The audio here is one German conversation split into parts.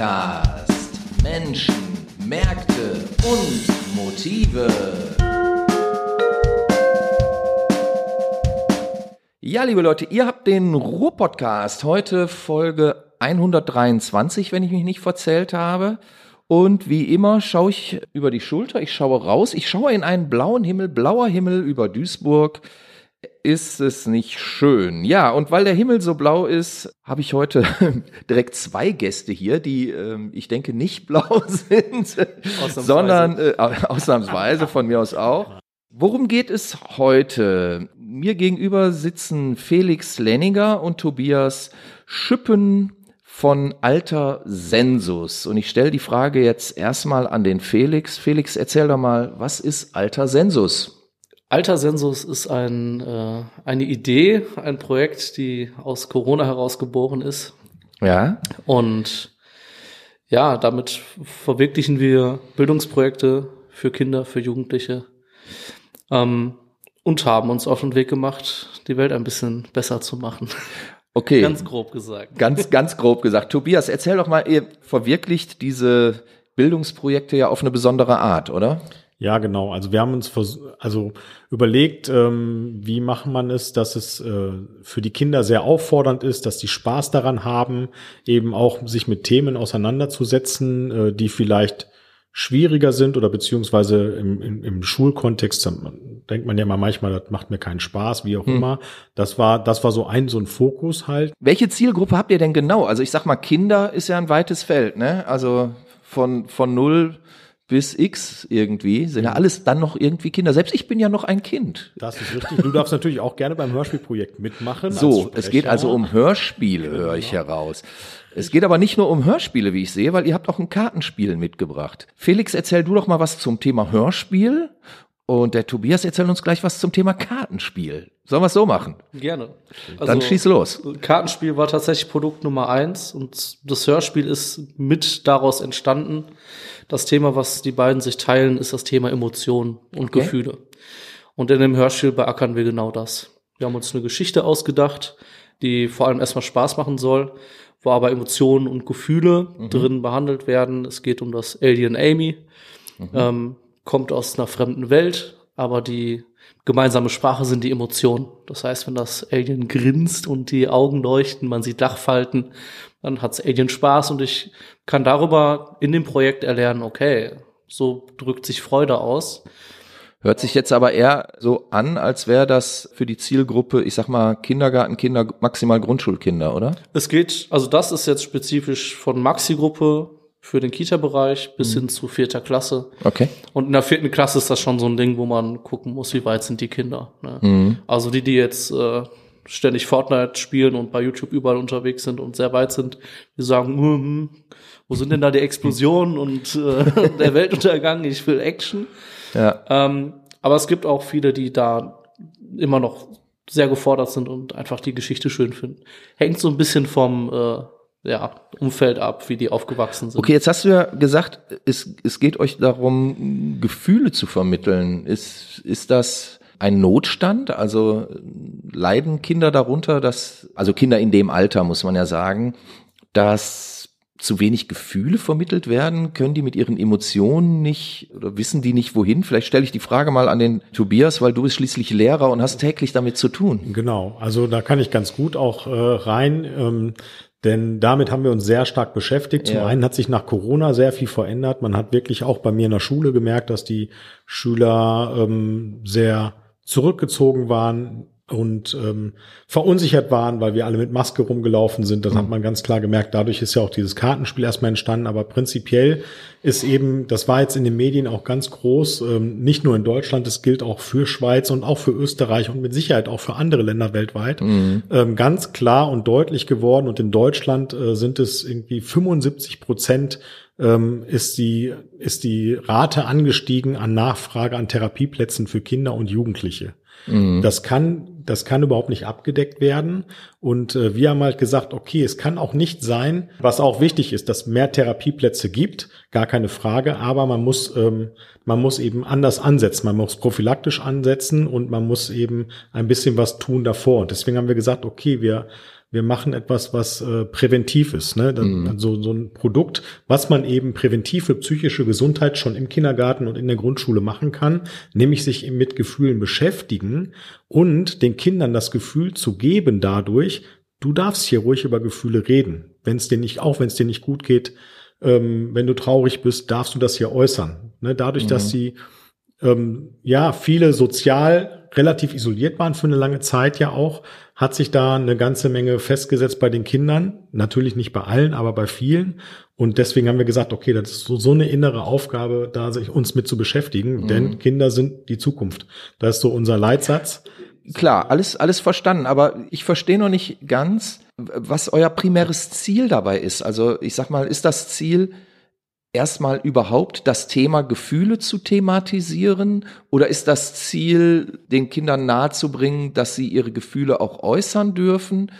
Ruhr-Podcast. Menschen, Märkte und Motive. Ja, liebe Leute, ihr habt den Ruhr-Podcast. Heute Folge 123, wenn ich mich nicht verzählt habe. Und wie immer schaue ich über die Schulter, ich schaue raus, ich schaue in einen blauen Himmel, blauer Himmel über Duisburg ist es nicht schön. Ja, und weil der Himmel so blau ist, habe ich heute direkt zwei Gäste hier, die ähm, ich denke nicht blau sind, sondern äh, ausnahmsweise von mir aus auch. Worum geht es heute? Mir gegenüber sitzen Felix Lenninger und Tobias Schüppen von Alter Sensus. Und ich stelle die Frage jetzt erstmal an den Felix. Felix, erzähl doch mal, was ist Alter Sensus? Alter Sensus ist ein, äh, eine Idee, ein Projekt, die aus Corona heraus geboren ist. Ja. Und ja, damit verwirklichen wir Bildungsprojekte für Kinder, für Jugendliche ähm, und haben uns auf den Weg gemacht, die Welt ein bisschen besser zu machen. Okay. Ganz grob gesagt. Ganz, ganz grob gesagt. Tobias, erzähl doch mal, ihr verwirklicht diese Bildungsprojekte ja auf eine besondere Art, oder? Ja, genau. Also wir haben uns also überlegt, ähm, wie macht man es, dass es äh, für die Kinder sehr auffordernd ist, dass die Spaß daran haben, eben auch sich mit Themen auseinanderzusetzen, äh, die vielleicht schwieriger sind oder beziehungsweise im, im, im Schulkontext denkt man ja mal manchmal, das macht mir keinen Spaß, wie auch hm. immer. Das war, das war so ein, so ein Fokus halt. Welche Zielgruppe habt ihr denn genau? Also ich sag mal, Kinder ist ja ein weites Feld, ne? Also von, von null bis X irgendwie, sind ja mhm. alles dann noch irgendwie Kinder. Selbst ich bin ja noch ein Kind. Das ist richtig. Du darfst natürlich auch gerne beim Hörspielprojekt mitmachen. So, es geht also um Hörspiele, höre ich genau. heraus. Es geht aber nicht nur um Hörspiele, wie ich sehe, weil ihr habt auch ein Kartenspiel mitgebracht. Felix, erzähl du doch mal was zum Thema Hörspiel und der Tobias erzählt uns gleich was zum Thema Kartenspiel. Sollen wir es so machen? Gerne. Also, Dann schieß los. Kartenspiel war tatsächlich Produkt Nummer eins und das Hörspiel ist mit daraus entstanden. Das Thema, was die beiden sich teilen, ist das Thema Emotionen und okay. Gefühle. Und in dem Hörspiel beackern wir genau das. Wir haben uns eine Geschichte ausgedacht, die vor allem erstmal Spaß machen soll, wo aber Emotionen und Gefühle mhm. drin behandelt werden. Es geht um das Alien Amy. Mhm. Ähm, kommt aus einer fremden Welt, aber die gemeinsame Sprache sind die Emotionen. Das heißt, wenn das Alien grinst und die Augen leuchten, man sieht Dachfalten, dann hat's Alien Spaß und ich kann darüber in dem Projekt erlernen, okay, so drückt sich Freude aus. Hört sich jetzt aber eher so an, als wäre das für die Zielgruppe, ich sag mal, Kindergartenkinder, maximal Grundschulkinder, oder? Es geht, also das ist jetzt spezifisch von Maxi-Gruppe für den Kita-Bereich bis mhm. hin zu vierter Klasse. Okay. Und in der vierten Klasse ist das schon so ein Ding, wo man gucken muss, wie weit sind die Kinder. Ne? Mhm. Also die, die jetzt äh, ständig Fortnite spielen und bei YouTube überall unterwegs sind und sehr weit sind, die sagen, hm, wo sind denn da die Explosionen und äh, der Weltuntergang? Ich will Action. Ja. Ähm, aber es gibt auch viele, die da immer noch sehr gefordert sind und einfach die Geschichte schön finden. Hängt so ein bisschen vom äh, ja, Umfeld ab, wie die aufgewachsen sind. Okay, jetzt hast du ja gesagt, es, es geht euch darum, Gefühle zu vermitteln. Ist, ist das ein Notstand? Also leiden Kinder darunter, dass, also Kinder in dem Alter, muss man ja sagen, dass zu wenig Gefühle vermittelt werden? Können die mit ihren Emotionen nicht oder wissen die nicht wohin? Vielleicht stelle ich die Frage mal an den Tobias, weil du bist schließlich Lehrer und hast täglich damit zu tun. Genau, also da kann ich ganz gut auch äh, rein. Ähm, denn damit haben wir uns sehr stark beschäftigt. Zum ja. einen hat sich nach Corona sehr viel verändert. Man hat wirklich auch bei mir in der Schule gemerkt, dass die Schüler ähm, sehr zurückgezogen waren, und ähm, verunsichert waren, weil wir alle mit Maske rumgelaufen sind. Das mhm. hat man ganz klar gemerkt. Dadurch ist ja auch dieses Kartenspiel erstmal entstanden. Aber prinzipiell ist eben, das war jetzt in den Medien auch ganz groß, ähm, nicht nur in Deutschland, es gilt auch für Schweiz und auch für Österreich und mit Sicherheit auch für andere Länder weltweit, mhm. ähm, ganz klar und deutlich geworden. Und in Deutschland äh, sind es irgendwie 75 Prozent ähm, ist die, ist die Rate angestiegen an Nachfrage an Therapieplätzen für Kinder und Jugendliche. Mhm. Das kann das kann überhaupt nicht abgedeckt werden. Und äh, wir haben halt gesagt, okay, es kann auch nicht sein, was auch wichtig ist, dass mehr Therapieplätze gibt, gar keine Frage, aber man muss, ähm, man muss eben anders ansetzen. Man muss prophylaktisch ansetzen und man muss eben ein bisschen was tun davor. Und deswegen haben wir gesagt, okay, wir wir machen etwas, was äh, präventiv ist. Ne? Das, mhm. so, so ein Produkt, was man eben präventiv für psychische Gesundheit schon im Kindergarten und in der Grundschule machen kann, nämlich sich mit Gefühlen beschäftigen und den Kindern das Gefühl zu geben dadurch, du darfst hier ruhig über Gefühle reden. Wenn es dir nicht, auch wenn es dir nicht gut geht, ähm, wenn du traurig bist, darfst du das hier äußern. Ne? Dadurch, mhm. dass sie ähm, ja viele sozial relativ isoliert waren für eine lange Zeit ja auch, hat sich da eine ganze Menge festgesetzt bei den Kindern. Natürlich nicht bei allen, aber bei vielen. Und deswegen haben wir gesagt, okay, das ist so, so eine innere Aufgabe, da sich uns mit zu beschäftigen, mhm. denn Kinder sind die Zukunft. Das ist so unser Leitsatz. Klar, alles, alles verstanden, aber ich verstehe noch nicht ganz, was euer primäres Ziel dabei ist. Also ich sag mal, ist das Ziel, erstmal überhaupt das Thema Gefühle zu thematisieren? Oder ist das Ziel, den Kindern nahezubringen, dass sie ihre Gefühle auch äußern dürfen?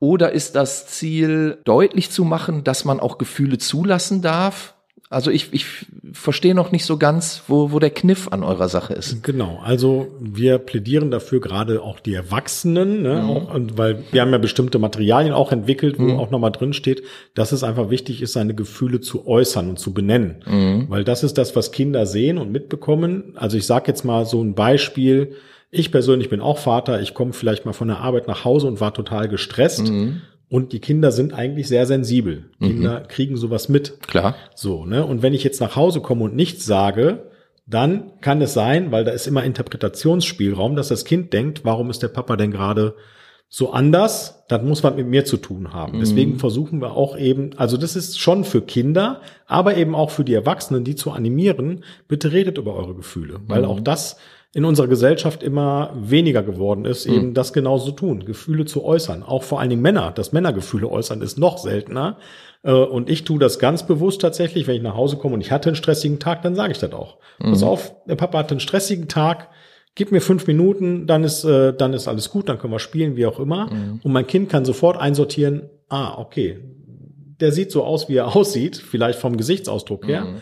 Oder ist das Ziel, deutlich zu machen, dass man auch Gefühle zulassen darf? Also ich, ich verstehe noch nicht so ganz, wo, wo der Kniff an eurer Sache ist. Genau, also wir plädieren dafür gerade auch die Erwachsenen, ne, mhm. auch, und weil wir haben ja bestimmte Materialien auch entwickelt, wo mhm. auch nochmal drin steht, dass es einfach wichtig ist, seine Gefühle zu äußern und zu benennen. Mhm. Weil das ist das, was Kinder sehen und mitbekommen. Also ich sage jetzt mal so ein Beispiel. Ich persönlich bin auch Vater, ich komme vielleicht mal von der Arbeit nach Hause und war total gestresst. Mhm. Und die Kinder sind eigentlich sehr sensibel. Mhm. Kinder kriegen sowas mit. Klar. So, ne? Und wenn ich jetzt nach Hause komme und nichts sage, dann kann es sein, weil da ist immer Interpretationsspielraum, dass das Kind denkt, warum ist der Papa denn gerade so anders? Das muss was mit mir zu tun haben. Mhm. Deswegen versuchen wir auch eben, also das ist schon für Kinder, aber eben auch für die Erwachsenen, die zu animieren, bitte redet über eure Gefühle, weil mhm. auch das in unserer Gesellschaft immer weniger geworden ist, mhm. eben das genauso zu tun, Gefühle zu äußern. Auch vor allen Dingen Männer, das Männergefühle äußern ist noch seltener. Äh, und ich tue das ganz bewusst tatsächlich, wenn ich nach Hause komme und ich hatte einen stressigen Tag, dann sage ich das auch. Mhm. Pass auf, der Papa hatte einen stressigen Tag, gib mir fünf Minuten, dann ist, äh, dann ist alles gut, dann können wir spielen, wie auch immer. Mhm. Und mein Kind kann sofort einsortieren, ah, okay, der sieht so aus, wie er aussieht, vielleicht vom Gesichtsausdruck her. Mhm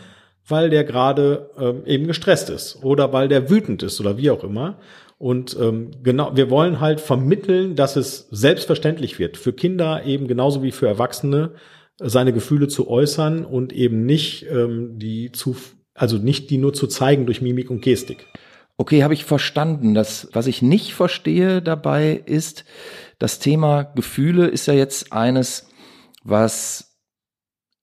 weil der gerade ähm, eben gestresst ist oder weil der wütend ist oder wie auch immer. Und ähm, genau, wir wollen halt vermitteln, dass es selbstverständlich wird, für Kinder eben genauso wie für Erwachsene seine Gefühle zu äußern und eben nicht ähm, die zu, also nicht die nur zu zeigen durch Mimik und Gestik. Okay, habe ich verstanden. Das, was ich nicht verstehe dabei ist, das Thema Gefühle ist ja jetzt eines, was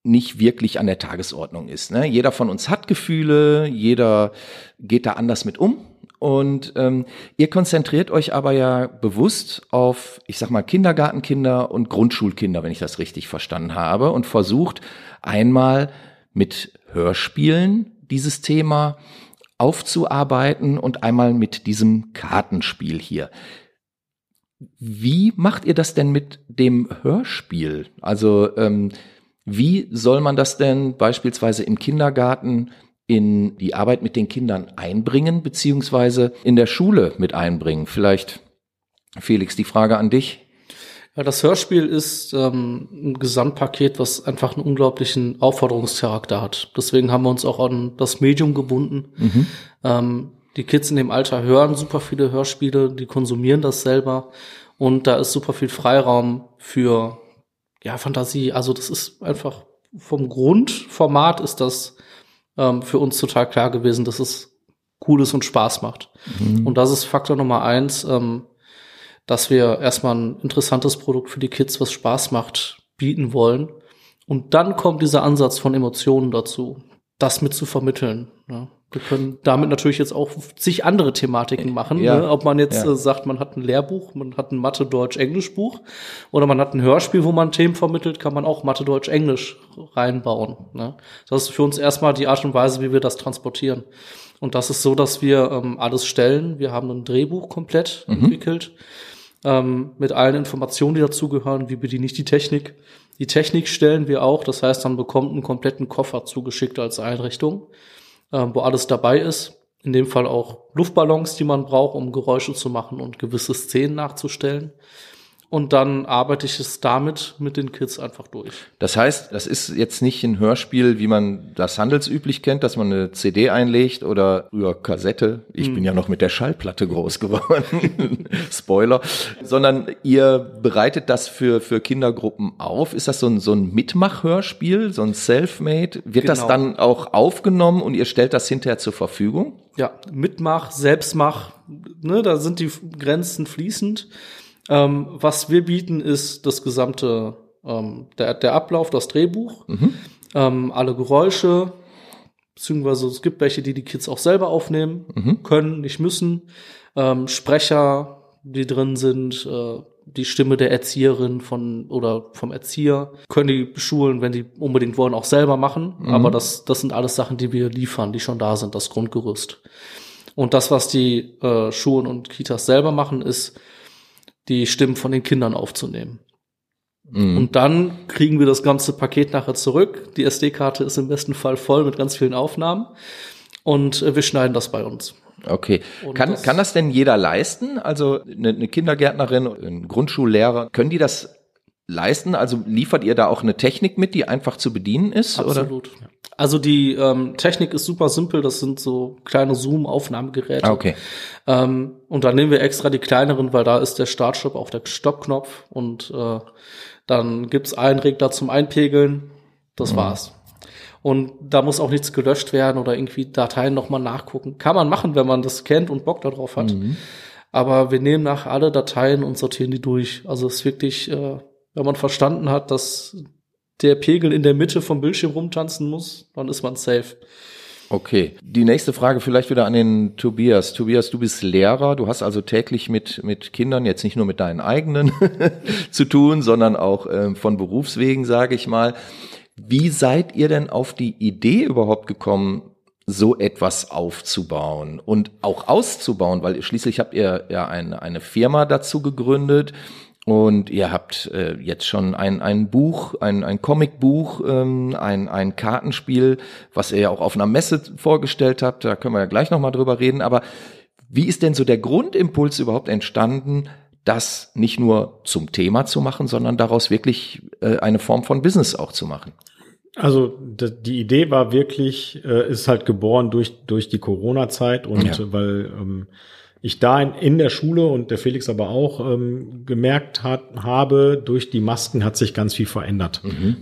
nicht wirklich an der Tagesordnung ist. Ne? Jeder von uns hat Gefühle, jeder geht da anders mit um. Und ähm, ihr konzentriert euch aber ja bewusst auf, ich sag mal, Kindergartenkinder und Grundschulkinder, wenn ich das richtig verstanden habe, und versucht einmal mit Hörspielen dieses Thema aufzuarbeiten und einmal mit diesem Kartenspiel hier. Wie macht ihr das denn mit dem Hörspiel? Also ähm, wie soll man das denn beispielsweise im Kindergarten in die Arbeit mit den Kindern einbringen, beziehungsweise in der Schule mit einbringen? Vielleicht, Felix, die Frage an dich. Ja, das Hörspiel ist ähm, ein Gesamtpaket, was einfach einen unglaublichen Aufforderungscharakter hat. Deswegen haben wir uns auch an das Medium gebunden. Mhm. Ähm, die Kids in dem Alter hören super viele Hörspiele, die konsumieren das selber und da ist super viel Freiraum für ja, Fantasie, also das ist einfach vom Grundformat ist das ähm, für uns total klar gewesen, dass es cool ist und Spaß macht. Mhm. Und das ist Faktor Nummer eins, ähm, dass wir erstmal ein interessantes Produkt für die Kids, was Spaß macht, bieten wollen. Und dann kommt dieser Ansatz von Emotionen dazu, das mit zu vermitteln. Ja. Wir können damit natürlich jetzt auch sich andere Thematiken machen. Ja. Ne? Ob man jetzt ja. äh, sagt, man hat ein Lehrbuch, man hat ein Mathe, Deutsch, Englisch Buch oder man hat ein Hörspiel, wo man Themen vermittelt, kann man auch Mathe, Deutsch, Englisch reinbauen. Ne? Das ist für uns erstmal die Art und Weise, wie wir das transportieren. Und das ist so, dass wir ähm, alles stellen. Wir haben ein Drehbuch komplett mhm. entwickelt ähm, mit allen Informationen, die dazugehören. Wie bediene ich die Technik? Die Technik stellen wir auch. Das heißt, man bekommt einen kompletten Koffer zugeschickt als Einrichtung äh, wo alles dabei ist. in dem Fall auch Luftballons, die man braucht, um Geräusche zu machen und gewisse Szenen nachzustellen und dann arbeite ich es damit mit den Kids einfach durch. Das heißt, das ist jetzt nicht ein Hörspiel, wie man das handelsüblich kennt, dass man eine CD einlegt oder früher Kassette. Ich hm. bin ja noch mit der Schallplatte groß geworden. Spoiler. Sondern ihr bereitet das für, für Kindergruppen auf. Ist das so ein, so ein Mitmach-Hörspiel, so ein Selfmade? Wird genau. das dann auch aufgenommen und ihr stellt das hinterher zur Verfügung? Ja, Mitmach, Selbstmach, ne, da sind die Grenzen fließend. Ähm, was wir bieten, ist das gesamte, ähm, der, der Ablauf, das Drehbuch, mhm. ähm, alle Geräusche, beziehungsweise es gibt welche, die die Kids auch selber aufnehmen mhm. können, nicht müssen. Ähm, Sprecher, die drin sind, äh, die Stimme der Erzieherin von oder vom Erzieher können die Schulen, wenn die unbedingt wollen, auch selber machen. Mhm. Aber das, das sind alles Sachen, die wir liefern, die schon da sind, das Grundgerüst. Und das, was die äh, Schulen und Kitas selber machen, ist die Stimmen von den Kindern aufzunehmen. Mhm. Und dann kriegen wir das ganze Paket nachher zurück. Die SD-Karte ist im besten Fall voll mit ganz vielen Aufnahmen und äh, wir schneiden das bei uns. Okay. kann, das kann das denn jeder leisten? Also eine, eine Kindergärtnerin, ein Grundschullehrer, können die das leisten? Also liefert ihr da auch eine Technik mit, die einfach zu bedienen ist? Absolut. Oder? Also die ähm, Technik ist super simpel, das sind so kleine Zoom-Aufnahmegeräte. Ah, okay. Ähm, und dann nehmen wir extra die kleineren, weil da ist der Startstopp auch der Stoppknopf und äh, dann gibt's einen Regler zum Einpegeln. Das mhm. war's. Und da muss auch nichts gelöscht werden oder irgendwie Dateien nochmal nachgucken. Kann man machen, wenn man das kennt und Bock darauf hat. Mhm. Aber wir nehmen nach alle Dateien und sortieren die durch. Also es ist wirklich, äh, wenn man verstanden hat, dass der Pegel in der Mitte vom Bildschirm rumtanzen muss, dann ist man safe. Okay. Die nächste Frage vielleicht wieder an den Tobias. Tobias, du bist Lehrer. Du hast also täglich mit, mit Kindern, jetzt nicht nur mit deinen eigenen zu tun, sondern auch äh, von Berufswegen, sage ich mal. Wie seid ihr denn auf die Idee überhaupt gekommen, so etwas aufzubauen und auch auszubauen? Weil schließlich habt ihr ja eine, eine Firma dazu gegründet und ihr habt äh, jetzt schon ein, ein Buch, ein, ein Comicbuch, ähm, ein, ein Kartenspiel, was ihr ja auch auf einer Messe vorgestellt habt. Da können wir ja gleich nochmal drüber reden. Aber wie ist denn so der Grundimpuls überhaupt entstanden, das nicht nur zum Thema zu machen, sondern daraus wirklich äh, eine Form von Business auch zu machen? Also die Idee war wirklich, äh, ist halt geboren durch durch die Corona-Zeit und ja. weil ähm, ich da in, in der Schule und der Felix aber auch ähm, gemerkt hat, habe, durch die Masken hat sich ganz viel verändert. Mhm.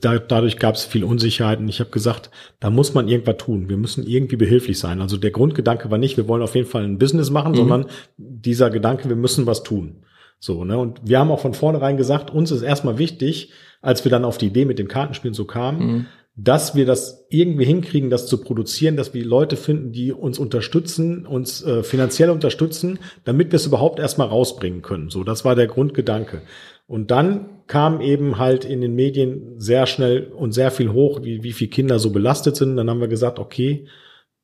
Da, dadurch gab es viel Unsicherheit und ich habe gesagt, da muss man irgendwas tun. Wir müssen irgendwie behilflich sein. Also der Grundgedanke war nicht, wir wollen auf jeden Fall ein Business machen, mhm. sondern dieser Gedanke, wir müssen was tun. So, ne? Und wir haben auch von vornherein gesagt, uns ist erstmal wichtig, als wir dann auf die Idee mit dem Kartenspielen so kamen, mhm dass wir das irgendwie hinkriegen, das zu produzieren, dass wir Leute finden, die uns unterstützen, uns äh, finanziell unterstützen, damit wir es überhaupt erstmal rausbringen können. So, das war der Grundgedanke. Und dann kam eben halt in den Medien sehr schnell und sehr viel hoch, wie, wie viele Kinder so belastet sind. Dann haben wir gesagt, okay,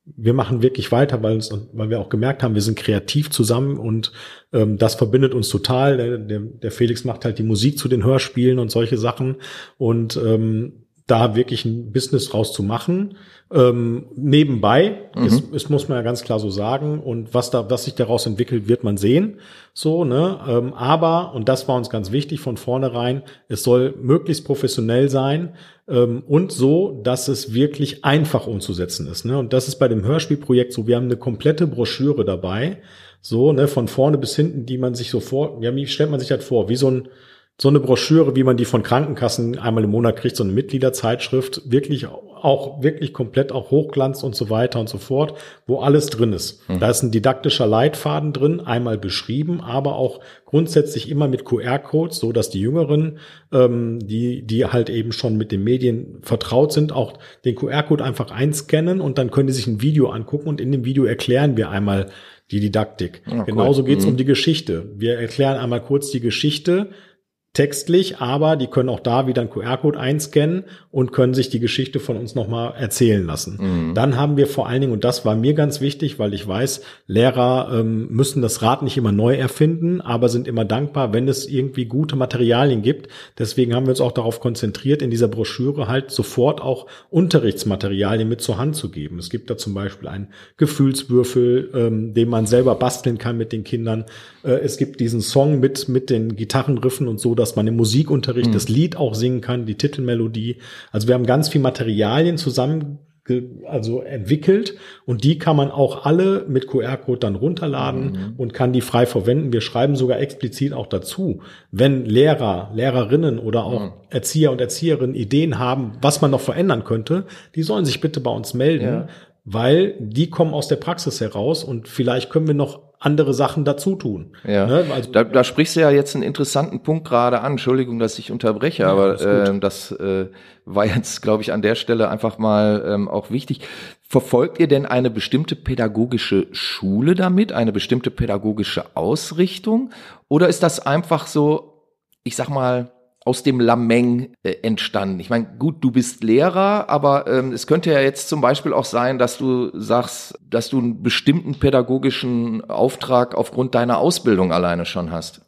wir machen wirklich weiter, weil, uns, weil wir auch gemerkt haben, wir sind kreativ zusammen und ähm, das verbindet uns total. Der, der, der Felix macht halt die Musik zu den Hörspielen und solche Sachen. Und ähm, da wirklich ein Business draus zu machen. Ähm, nebenbei, mhm. ist, ist, muss man ja ganz klar so sagen. Und was da, was sich daraus entwickelt, wird man sehen. So, ne? Ähm, aber, und das war uns ganz wichtig von vornherein, es soll möglichst professionell sein ähm, und so, dass es wirklich einfach umzusetzen ist. Ne? Und das ist bei dem Hörspielprojekt so, wir haben eine komplette Broschüre dabei, so, ne, von vorne bis hinten, die man sich so vor, ja, wie stellt man sich das vor? Wie so ein, so eine Broschüre, wie man die von Krankenkassen einmal im Monat kriegt, so eine Mitgliederzeitschrift, wirklich auch wirklich komplett auch Hochglanz und so weiter und so fort, wo alles drin ist. Mhm. Da ist ein didaktischer Leitfaden drin, einmal beschrieben, aber auch grundsätzlich immer mit QR-Codes, so dass die Jüngeren, ähm, die die halt eben schon mit den Medien vertraut sind, auch den QR-Code einfach einscannen und dann können die sich ein Video angucken und in dem Video erklären wir einmal die Didaktik. Ja, Genauso cool. geht's mhm. um die Geschichte. Wir erklären einmal kurz die Geschichte textlich, aber die können auch da wieder einen QR-Code einscannen und können sich die Geschichte von uns nochmal erzählen lassen. Mhm. Dann haben wir vor allen Dingen, und das war mir ganz wichtig, weil ich weiß, Lehrer ähm, müssen das Rad nicht immer neu erfinden, aber sind immer dankbar, wenn es irgendwie gute Materialien gibt. Deswegen haben wir uns auch darauf konzentriert, in dieser Broschüre halt sofort auch Unterrichtsmaterialien mit zur Hand zu geben. Es gibt da zum Beispiel einen Gefühlswürfel, ähm, den man selber basteln kann mit den Kindern. Äh, es gibt diesen Song mit, mit den Gitarrenriffen und so, dass man im Musikunterricht mhm. das Lied auch singen kann, die Titelmelodie. Also wir haben ganz viel Materialien zusammen also entwickelt und die kann man auch alle mit QR-Code dann runterladen mhm. und kann die frei verwenden. Wir schreiben sogar explizit auch dazu, wenn Lehrer, Lehrerinnen oder auch mhm. Erzieher und Erzieherinnen Ideen haben, was man noch verändern könnte, die sollen sich bitte bei uns melden, ja. weil die kommen aus der Praxis heraus und vielleicht können wir noch andere Sachen dazu tun. Ja. Ne? Also, da, da sprichst du ja jetzt einen interessanten Punkt gerade an. Entschuldigung, dass ich unterbreche, ja, aber äh, das äh, war jetzt, glaube ich, an der Stelle einfach mal ähm, auch wichtig. Verfolgt ihr denn eine bestimmte pädagogische Schule damit, eine bestimmte pädagogische Ausrichtung? Oder ist das einfach so, ich sag mal, aus dem Lameng äh, entstanden. Ich meine, gut, du bist Lehrer, aber ähm, es könnte ja jetzt zum Beispiel auch sein, dass du sagst, dass du einen bestimmten pädagogischen Auftrag aufgrund deiner Ausbildung alleine schon hast.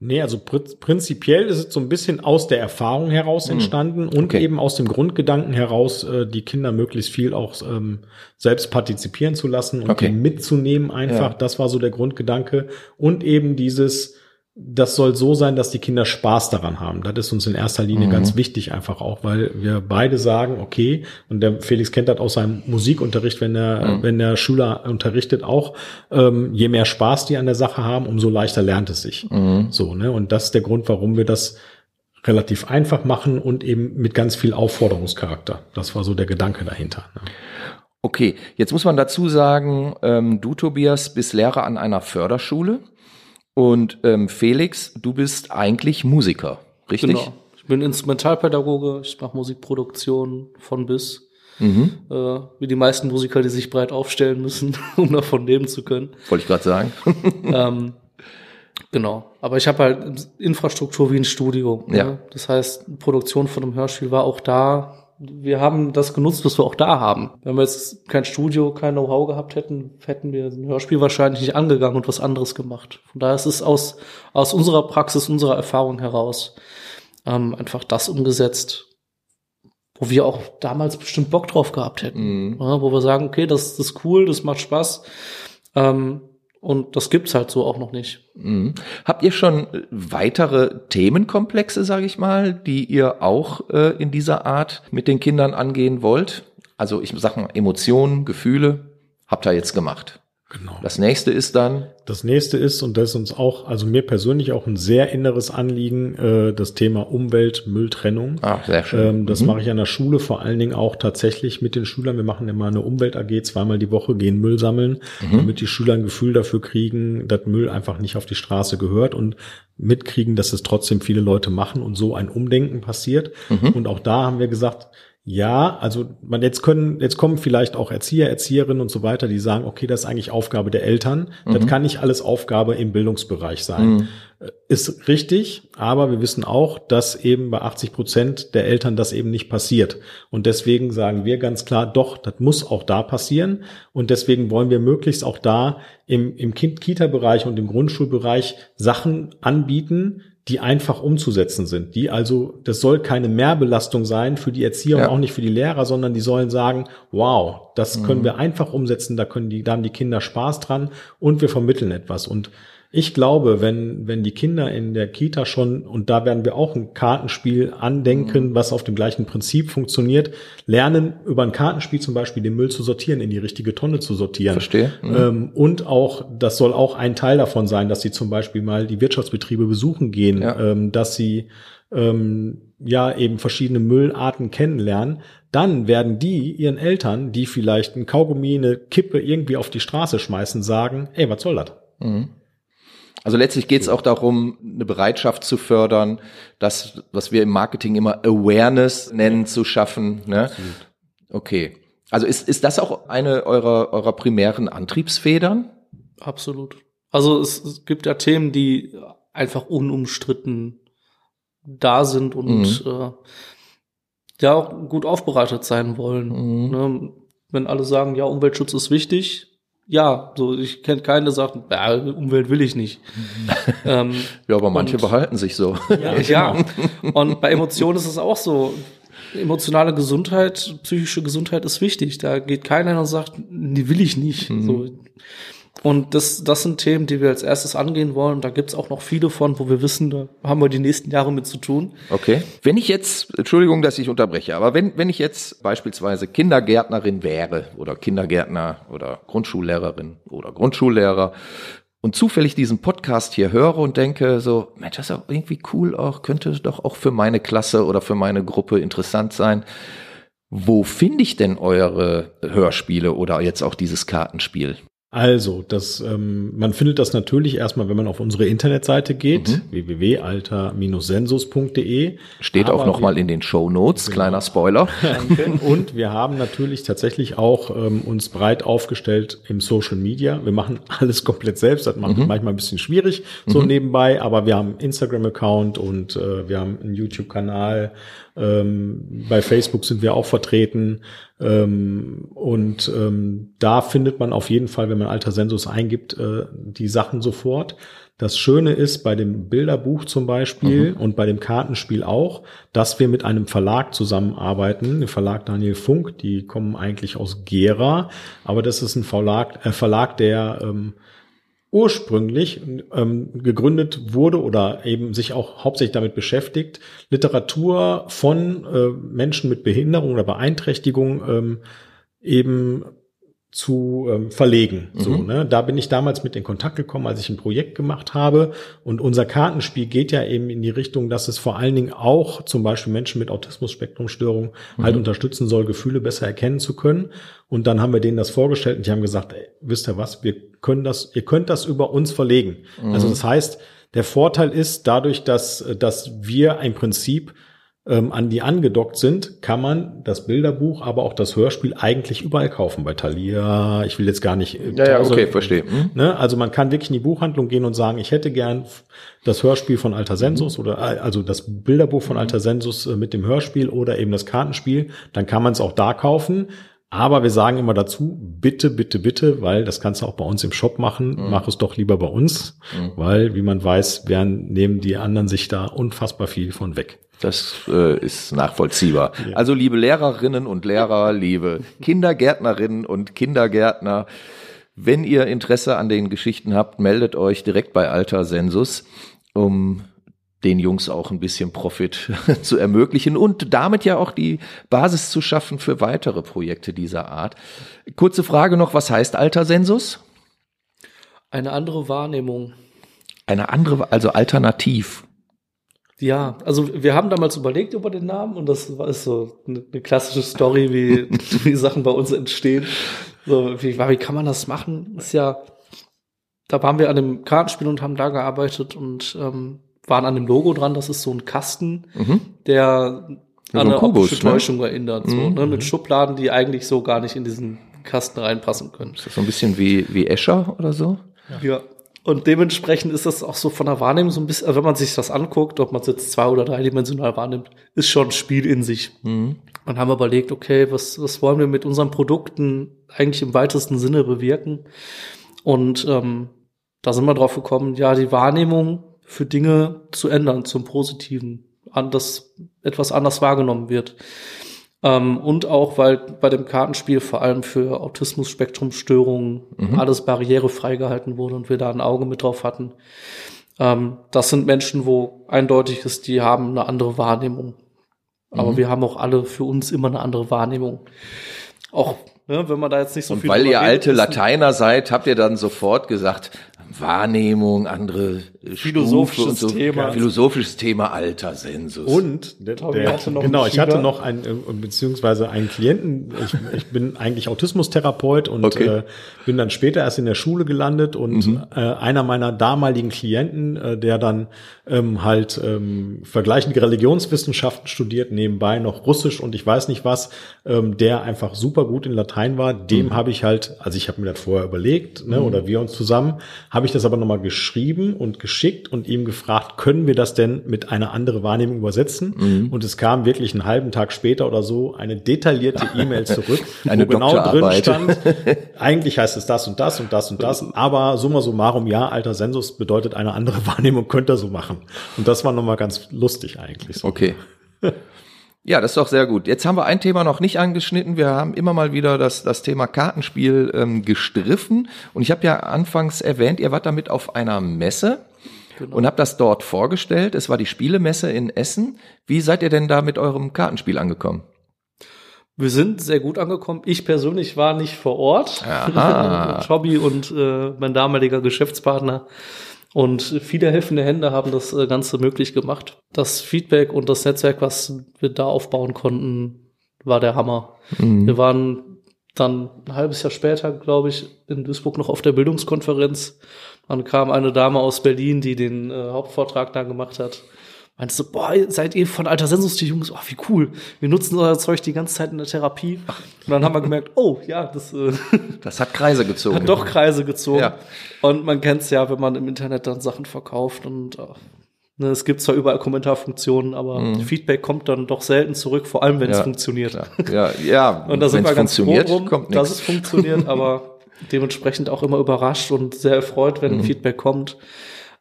Nee, also pr prinzipiell ist es so ein bisschen aus der Erfahrung heraus hm. entstanden mhm. und okay. eben aus dem Grundgedanken heraus, äh, die Kinder möglichst viel auch ähm, selbst partizipieren zu lassen und okay. mitzunehmen einfach. Ja. Das war so der Grundgedanke. Und eben dieses, das soll so sein, dass die Kinder Spaß daran haben. Das ist uns in erster Linie mhm. ganz wichtig einfach auch, weil wir beide sagen, okay, und der Felix kennt das aus seinem Musikunterricht, wenn der, mhm. wenn der Schüler unterrichtet auch, ähm, je mehr Spaß die an der Sache haben, umso leichter lernt es sich. Mhm. So, ne? Und das ist der Grund, warum wir das relativ einfach machen und eben mit ganz viel Aufforderungscharakter. Das war so der Gedanke dahinter. Ne? Okay, jetzt muss man dazu sagen, ähm, du Tobias bist Lehrer an einer Förderschule. Und ähm, Felix, du bist eigentlich Musiker, richtig? Genau. Ich bin Instrumentalpädagoge, ich mache Musikproduktion von bis. Mhm. Äh, wie die meisten Musiker, die sich breit aufstellen müssen, um davon leben zu können. Wollte ich gerade sagen. ähm, genau. Aber ich habe halt Infrastruktur wie ein Studio. Ja. Ne? Das heißt, Produktion von einem Hörspiel war auch da wir haben das genutzt, was wir auch da haben. Wenn wir jetzt kein Studio, kein Know-how gehabt hätten, hätten wir ein Hörspiel wahrscheinlich nicht angegangen und was anderes gemacht. Von daher ist es aus, aus unserer Praxis, unserer Erfahrung heraus ähm, einfach das umgesetzt, wo wir auch damals bestimmt Bock drauf gehabt hätten. Mhm. Ja, wo wir sagen, okay, das, das ist cool, das macht Spaß. Ähm, und das gibt's halt so auch noch nicht. Mhm. Habt ihr schon weitere Themenkomplexe, sage ich mal, die ihr auch äh, in dieser Art mit den Kindern angehen wollt? Also ich sag mal Emotionen, Gefühle, habt ihr jetzt gemacht. Genau. Das nächste ist dann. Das nächste ist, und das ist uns auch, also mir persönlich auch ein sehr inneres Anliegen, äh, das Thema Umwelt, Mülltrennung. Ah, sehr schön. Ähm, das mhm. mache ich an der Schule vor allen Dingen auch tatsächlich mit den Schülern. Wir machen immer eine Umwelt-AG, zweimal die Woche gehen Müll sammeln, mhm. damit die Schüler ein Gefühl dafür kriegen, dass Müll einfach nicht auf die Straße gehört und mitkriegen, dass es trotzdem viele Leute machen und so ein Umdenken passiert. Mhm. Und auch da haben wir gesagt, ja, also man jetzt können, jetzt kommen vielleicht auch Erzieher, Erzieherinnen und so weiter, die sagen, okay, das ist eigentlich Aufgabe der Eltern. Mhm. Das kann nicht alles Aufgabe im Bildungsbereich sein. Mhm. Ist richtig, aber wir wissen auch, dass eben bei 80 Prozent der Eltern das eben nicht passiert. Und deswegen sagen wir ganz klar, doch, das muss auch da passieren. Und deswegen wollen wir möglichst auch da im, im Kita-Bereich und im Grundschulbereich Sachen anbieten, die einfach umzusetzen sind. Die also, das soll keine Mehrbelastung sein für die Erzieher ja. und auch nicht für die Lehrer, sondern die sollen sagen, wow, das können mhm. wir einfach umsetzen, da können die, da haben die Kinder Spaß dran und wir vermitteln etwas. Und ich glaube, wenn, wenn die Kinder in der Kita schon, und da werden wir auch ein Kartenspiel andenken, mhm. was auf dem gleichen Prinzip funktioniert, lernen, über ein Kartenspiel zum Beispiel den Müll zu sortieren, in die richtige Tonne zu sortieren. Verstehe. Mhm. Ähm, und auch, das soll auch ein Teil davon sein, dass sie zum Beispiel mal die Wirtschaftsbetriebe besuchen gehen, ja. ähm, dass sie ähm, ja eben verschiedene Müllarten kennenlernen, dann werden die ihren Eltern, die vielleicht ein Kaugummi, eine Kippe irgendwie auf die Straße schmeißen, sagen, ey, was soll das? Mhm. Also letztlich geht es auch darum, eine Bereitschaft zu fördern, das, was wir im Marketing immer Awareness nennen, zu schaffen. Ne? Okay. Also ist, ist das auch eine eurer, eurer primären Antriebsfedern? Absolut. Also es, es gibt ja Themen, die einfach unumstritten da sind und mhm. äh, ja auch gut aufbereitet sein wollen. Mhm. Ne? Wenn alle sagen, ja, Umweltschutz ist wichtig, ja, so ich kenne keinen, der sagt, ja, Umwelt will ich nicht. ähm, ja, aber manche und, behalten sich so. Ja, ja, und bei Emotionen ist es auch so. Emotionale Gesundheit, psychische Gesundheit ist wichtig. Da geht keiner und sagt, die will ich nicht. Mhm. So. Und das, das sind Themen, die wir als erstes angehen wollen. Da gibt's auch noch viele von, wo wir wissen, da haben wir die nächsten Jahre mit zu tun. Okay. Wenn ich jetzt, Entschuldigung, dass ich unterbreche, aber wenn, wenn ich jetzt beispielsweise Kindergärtnerin wäre oder Kindergärtner oder Grundschullehrerin oder Grundschullehrer und zufällig diesen Podcast hier höre und denke so, Mensch, das ist auch irgendwie cool auch, könnte doch auch für meine Klasse oder für meine Gruppe interessant sein. Wo finde ich denn eure Hörspiele oder jetzt auch dieses Kartenspiel? Also, das, ähm, man findet das natürlich erstmal, wenn man auf unsere Internetseite geht, mhm. www.alter-sensus.de. Steht auch nochmal in den Show Notes, genau. kleiner Spoiler. Und wir haben natürlich tatsächlich auch ähm, uns breit aufgestellt im Social Media. Wir machen alles komplett selbst, das macht mhm. manchmal ein bisschen schwierig, so mhm. nebenbei, aber wir haben Instagram-Account und äh, wir haben einen YouTube-Kanal ähm, bei Facebook sind wir auch vertreten. Ähm, und ähm, da findet man auf jeden Fall, wenn man Alter Sensus eingibt, äh, die Sachen sofort. Das Schöne ist bei dem Bilderbuch zum Beispiel mhm. und bei dem Kartenspiel auch, dass wir mit einem Verlag zusammenarbeiten, der Verlag Daniel Funk, die kommen eigentlich aus Gera, aber das ist ein Verlag, äh, Verlag der ähm, ursprünglich ähm, gegründet wurde oder eben sich auch hauptsächlich damit beschäftigt, Literatur von äh, Menschen mit Behinderung oder Beeinträchtigung ähm, eben zu ähm, verlegen. Mhm. So, ne? Da bin ich damals mit in Kontakt gekommen, als ich ein Projekt gemacht habe. Und unser Kartenspiel geht ja eben in die Richtung, dass es vor allen Dingen auch zum Beispiel Menschen mit Autismus-Spektrumstörung mhm. halt unterstützen soll, Gefühle besser erkennen zu können. Und dann haben wir denen das vorgestellt und die haben gesagt, ey, wisst ihr was, wir können das, ihr könnt das über uns verlegen. Mhm. Also das heißt, der Vorteil ist dadurch, dass, dass wir im Prinzip ähm, an die angedockt sind, kann man das Bilderbuch, aber auch das Hörspiel eigentlich überall kaufen. Bei Thalia, ich will jetzt gar nicht. Äh, ja, ja, okay, verstehe. Mhm. Ne? Also man kann wirklich in die Buchhandlung gehen und sagen, ich hätte gern das Hörspiel von Alter Sensus mhm. oder äh, also das Bilderbuch von mhm. Alter Sensus äh, mit dem Hörspiel oder eben das Kartenspiel. Dann kann man es auch da kaufen. Aber wir sagen immer dazu, bitte, bitte, bitte, weil das kannst du auch bei uns im Shop machen, mhm. mach es doch lieber bei uns, mhm. weil, wie man weiß, werden, nehmen die anderen sich da unfassbar viel von weg. Das äh, ist nachvollziehbar. Ja. Also liebe Lehrerinnen und Lehrer, liebe Kindergärtnerinnen und Kindergärtner, wenn ihr Interesse an den Geschichten habt, meldet euch direkt bei Alter Sensus, um den Jungs auch ein bisschen Profit zu ermöglichen und damit ja auch die Basis zu schaffen für weitere Projekte dieser Art. Kurze Frage noch, was heißt Alter Sensus? Eine andere Wahrnehmung. Eine andere, also alternativ. Ja, also wir haben damals überlegt über den Namen und das war so eine, eine klassische Story, wie, wie Sachen bei uns entstehen. So, wie, wie kann man das machen? Ist ja, da waren wir an dem Kartenspiel und haben da gearbeitet und ähm, waren an dem Logo dran. Das ist so ein Kasten, mhm. der an so eine Kubus, optische ne? Täuschung erinnert, so, mhm. ne, mit Schubladen, die eigentlich so gar nicht in diesen Kasten reinpassen können. Ist das so ein bisschen wie, wie Escher oder so? Ja. ja. Und dementsprechend ist das auch so von der Wahrnehmung so ein bisschen, wenn man sich das anguckt, ob man es jetzt zwei- oder dreidimensional wahrnimmt, ist schon ein Spiel in sich. Mhm. Und haben überlegt, okay, was, was wollen wir mit unseren Produkten eigentlich im weitesten Sinne bewirken? Und ähm, da sind wir drauf gekommen, ja, die Wahrnehmung für Dinge zu ändern zum Positiven, an das etwas anders wahrgenommen wird. Ähm, und auch, weil bei dem Kartenspiel vor allem für Autismus-Spektrum-Störungen mhm. alles barrierefrei gehalten wurde und wir da ein Auge mit drauf hatten. Ähm, das sind Menschen, wo eindeutig ist, die haben eine andere Wahrnehmung. Aber mhm. wir haben auch alle für uns immer eine andere Wahrnehmung. Auch ne, wenn man da jetzt nicht so und viel. Weil ihr alte Lateiner seid, habt ihr dann sofort gesagt, Wahrnehmung, andere philosophisches so, Thema, philosophisches Thema, alter Sensus. Und der, der, hatte genau, ich hatte noch einen äh, beziehungsweise einen Klienten. Ich, ich bin eigentlich Autismustherapeut und okay. äh, bin dann später erst in der Schule gelandet und mhm. äh, einer meiner damaligen Klienten, äh, der dann ähm, halt ähm, vergleichende Religionswissenschaften studiert, nebenbei noch Russisch und ich weiß nicht was, ähm, der einfach super gut in Latein war. Dem mhm. habe ich halt, also ich habe mir das vorher überlegt, ne, mhm. oder wir uns zusammen habe ich das aber nochmal geschrieben und geschickt und ihm gefragt, können wir das denn mit einer anderen Wahrnehmung übersetzen? Mhm. Und es kam wirklich einen halben Tag später oder so eine detaillierte E-Mail zurück, eine wo genau drin stand, eigentlich heißt es das und das und das und das, aber summa summarum, ja, alter Sensus bedeutet eine andere Wahrnehmung, könnt ihr so machen. Und das war nochmal ganz lustig eigentlich. So. Okay. Ja, das ist doch sehr gut. Jetzt haben wir ein Thema noch nicht angeschnitten. Wir haben immer mal wieder das, das Thema Kartenspiel ähm, gestriffen. Und ich habe ja anfangs erwähnt, ihr wart damit auf einer Messe genau. und habt das dort vorgestellt. Es war die Spielemesse in Essen. Wie seid ihr denn da mit eurem Kartenspiel angekommen? Wir sind sehr gut angekommen. Ich persönlich war nicht vor Ort. Hobby und äh, mein damaliger Geschäftspartner und viele helfende Hände haben das äh, Ganze möglich gemacht. Das Feedback und das Netzwerk, was wir da aufbauen konnten, war der Hammer. Mhm. Wir waren dann ein halbes Jahr später, glaube ich, in Duisburg noch auf der Bildungskonferenz. Dann kam eine Dame aus Berlin, die den äh, Hauptvortrag da gemacht hat meinst du, boah, seid ihr von Alter Sensus die Jungs? Oh, wie cool. Wir nutzen euer Zeug die ganze Zeit in der Therapie. Und dann haben wir gemerkt, oh, ja, das, äh, das hat Kreise gezogen. Hat doch Kreise gezogen. Ja. Und man kennt es ja, wenn man im Internet dann Sachen verkauft und äh, ne, es gibt zwar überall Kommentarfunktionen, aber mhm. Feedback kommt dann doch selten zurück, vor allem wenn es funktioniert. Ja, ja. und da sind wir ganz froh drum, dass es funktioniert, aber dementsprechend auch immer überrascht und sehr erfreut, wenn mhm. Feedback kommt,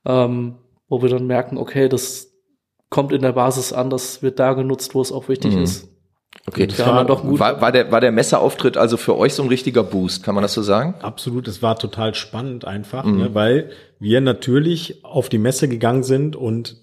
ähm, wo wir dann merken, okay, das kommt in der Basis an, das wird da genutzt, wo es auch wichtig mhm. ist. Okay, das war, doch gut. War, war, der, war der Messeauftritt also für euch so ein richtiger Boost, kann man das so sagen? Absolut, es war total spannend einfach, mhm. ne, weil wir natürlich auf die Messe gegangen sind und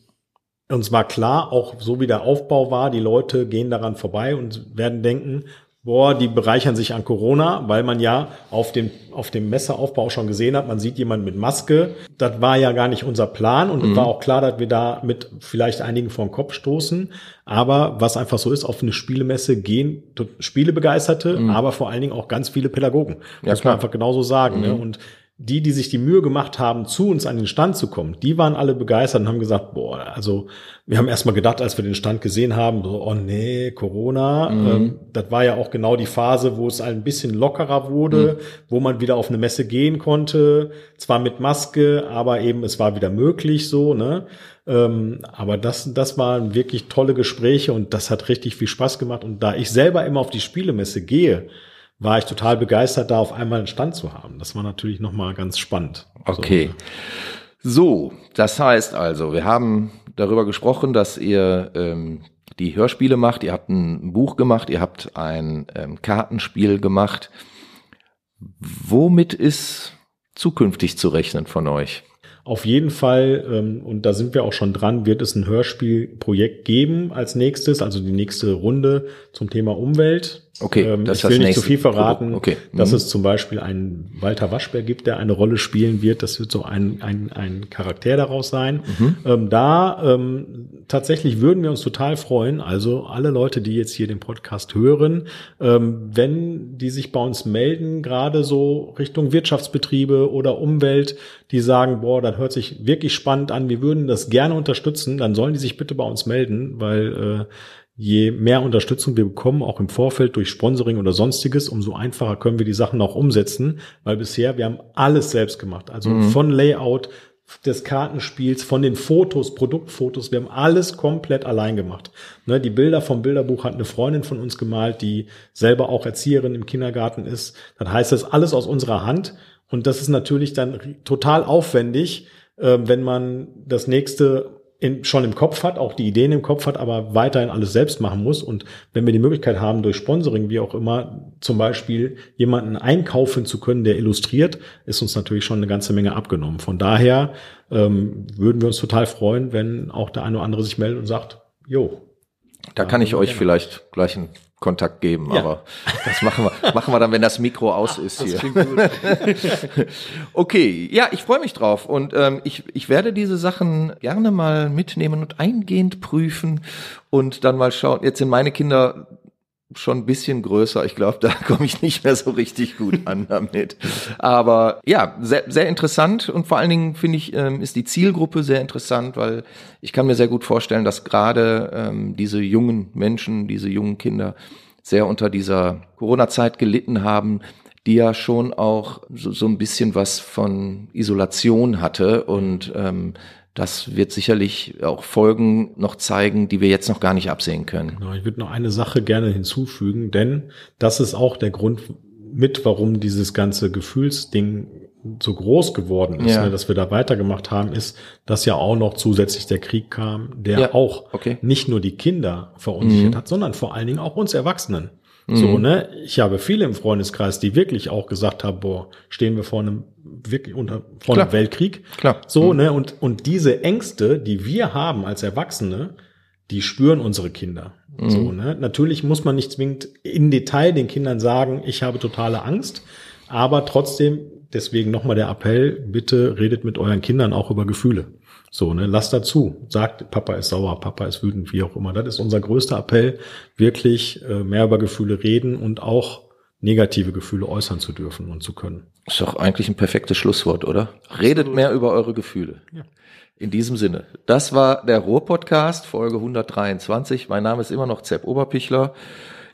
uns war klar, auch so wie der Aufbau war, die Leute gehen daran vorbei und werden denken, boah, die bereichern sich an Corona, weil man ja auf dem, auf dem Messeaufbau schon gesehen hat, man sieht jemanden mit Maske. Das war ja gar nicht unser Plan und mhm. es war auch klar, dass wir da mit vielleicht einigen vor den Kopf stoßen. Aber was einfach so ist, auf eine Spielemesse gehen Spielebegeisterte, mhm. aber vor allen Dingen auch ganz viele Pädagogen. Ja, muss man einfach genauso sagen. Ne? Mhm. Ne? Und die, die sich die Mühe gemacht haben, zu uns an den Stand zu kommen, die waren alle begeistert und haben gesagt, boah, also wir haben erstmal gedacht, als wir den Stand gesehen haben, so, oh nee, Corona, mhm. ähm, das war ja auch genau die Phase, wo es ein bisschen lockerer wurde, mhm. wo man wieder auf eine Messe gehen konnte, zwar mit Maske, aber eben es war wieder möglich so, ne? Ähm, aber das, das waren wirklich tolle Gespräche und das hat richtig viel Spaß gemacht. Und da ich selber immer auf die Spielemesse gehe, war ich total begeistert, da auf einmal einen Stand zu haben. Das war natürlich nochmal ganz spannend. Okay. So, das heißt also, wir haben darüber gesprochen, dass ihr ähm, die Hörspiele macht, ihr habt ein Buch gemacht, ihr habt ein ähm, Kartenspiel gemacht. Womit ist zukünftig zu rechnen von euch? Auf jeden Fall, ähm, und da sind wir auch schon dran, wird es ein Hörspielprojekt geben als nächstes, also die nächste Runde zum Thema Umwelt. Okay, ähm, das ich will nicht zu viel verraten, okay. Mhm. dass es zum Beispiel einen Walter Waschbär gibt, der eine Rolle spielen wird. Das wird so ein, ein, ein Charakter daraus sein. Mhm. Ähm, da ähm, tatsächlich würden wir uns total freuen, also alle Leute, die jetzt hier den Podcast hören, ähm, wenn die sich bei uns melden, gerade so Richtung Wirtschaftsbetriebe oder Umwelt, die sagen, boah, das hört sich wirklich spannend an, wir würden das gerne unterstützen, dann sollen die sich bitte bei uns melden, weil äh, je mehr Unterstützung wir bekommen, auch im Vorfeld durch Sponsoring oder sonstiges, umso einfacher können wir die Sachen auch umsetzen, weil bisher wir haben alles selbst gemacht. Also mhm. von Layout des Kartenspiels, von den Fotos, Produktfotos, wir haben alles komplett allein gemacht. Ne, die Bilder vom Bilderbuch hat eine Freundin von uns gemalt, die selber auch Erzieherin im Kindergarten ist. Das heißt, das alles aus unserer Hand und das ist natürlich dann total aufwendig, äh, wenn man das nächste in, schon im Kopf hat, auch die Ideen im Kopf hat, aber weiterhin alles selbst machen muss. Und wenn wir die Möglichkeit haben, durch Sponsoring, wie auch immer, zum Beispiel jemanden einkaufen zu können, der illustriert, ist uns natürlich schon eine ganze Menge abgenommen. Von daher ähm, würden wir uns total freuen, wenn auch der eine oder andere sich meldet und sagt, jo. Da kann ich euch vielleicht gleich ein Kontakt geben, ja. aber das machen wir, machen wir dann, wenn das Mikro aus ist das hier. okay, ja, ich freue mich drauf und ähm, ich, ich werde diese Sachen gerne mal mitnehmen und eingehend prüfen und dann mal schauen. Jetzt sind meine Kinder schon ein bisschen größer. Ich glaube, da komme ich nicht mehr so richtig gut an damit. Aber ja, sehr, sehr interessant und vor allen Dingen finde ich, ähm, ist die Zielgruppe sehr interessant, weil ich kann mir sehr gut vorstellen, dass gerade ähm, diese jungen Menschen, diese jungen Kinder sehr unter dieser Corona-Zeit gelitten haben, die ja schon auch so, so ein bisschen was von Isolation hatte und ähm, das wird sicherlich auch Folgen noch zeigen, die wir jetzt noch gar nicht absehen können. Genau, ich würde noch eine Sache gerne hinzufügen, denn das ist auch der Grund mit, warum dieses ganze Gefühlsding so groß geworden ist, ja. ne, dass wir da weitergemacht haben, ist, dass ja auch noch zusätzlich der Krieg kam, der ja. auch okay. nicht nur die Kinder verunsichert mhm. hat, sondern vor allen Dingen auch uns Erwachsenen. Mhm. So, ne? Ich habe viele im Freundeskreis, die wirklich auch gesagt haben, boah, stehen wir vor einem wirklich unter vor Klar. einem Weltkrieg. Klar. So, mhm. ne? Und und diese Ängste, die wir haben als Erwachsene, die spüren unsere Kinder. Mhm. So, ne? Natürlich muss man nicht zwingend in Detail den Kindern sagen, ich habe totale Angst, aber trotzdem deswegen nochmal der Appell, bitte redet mit euren Kindern auch über Gefühle. So, ne, lasst dazu. Sagt, Papa ist sauer, Papa ist wütend, wie auch immer. Das ist unser größter Appell, wirklich äh, mehr über Gefühle reden und auch negative Gefühle äußern zu dürfen und zu können. Ist doch eigentlich ein perfektes Schlusswort, oder? Redet mehr über eure Gefühle. Ja. In diesem Sinne. Das war der Ruhr-Podcast, Folge 123. Mein Name ist immer noch Zepp Oberpichler.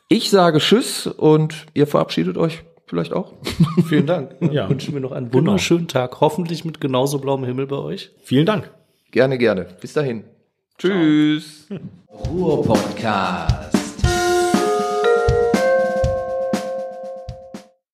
Ich sage Tschüss und ihr verabschiedet euch vielleicht auch. Vielen Dank. ja. Wünschen wir noch einen genau. wunderschönen genau. Tag. Hoffentlich mit genauso blauem Himmel bei euch. Vielen Dank. Gerne, gerne. Bis dahin. Tschüss. Ruhr Podcast.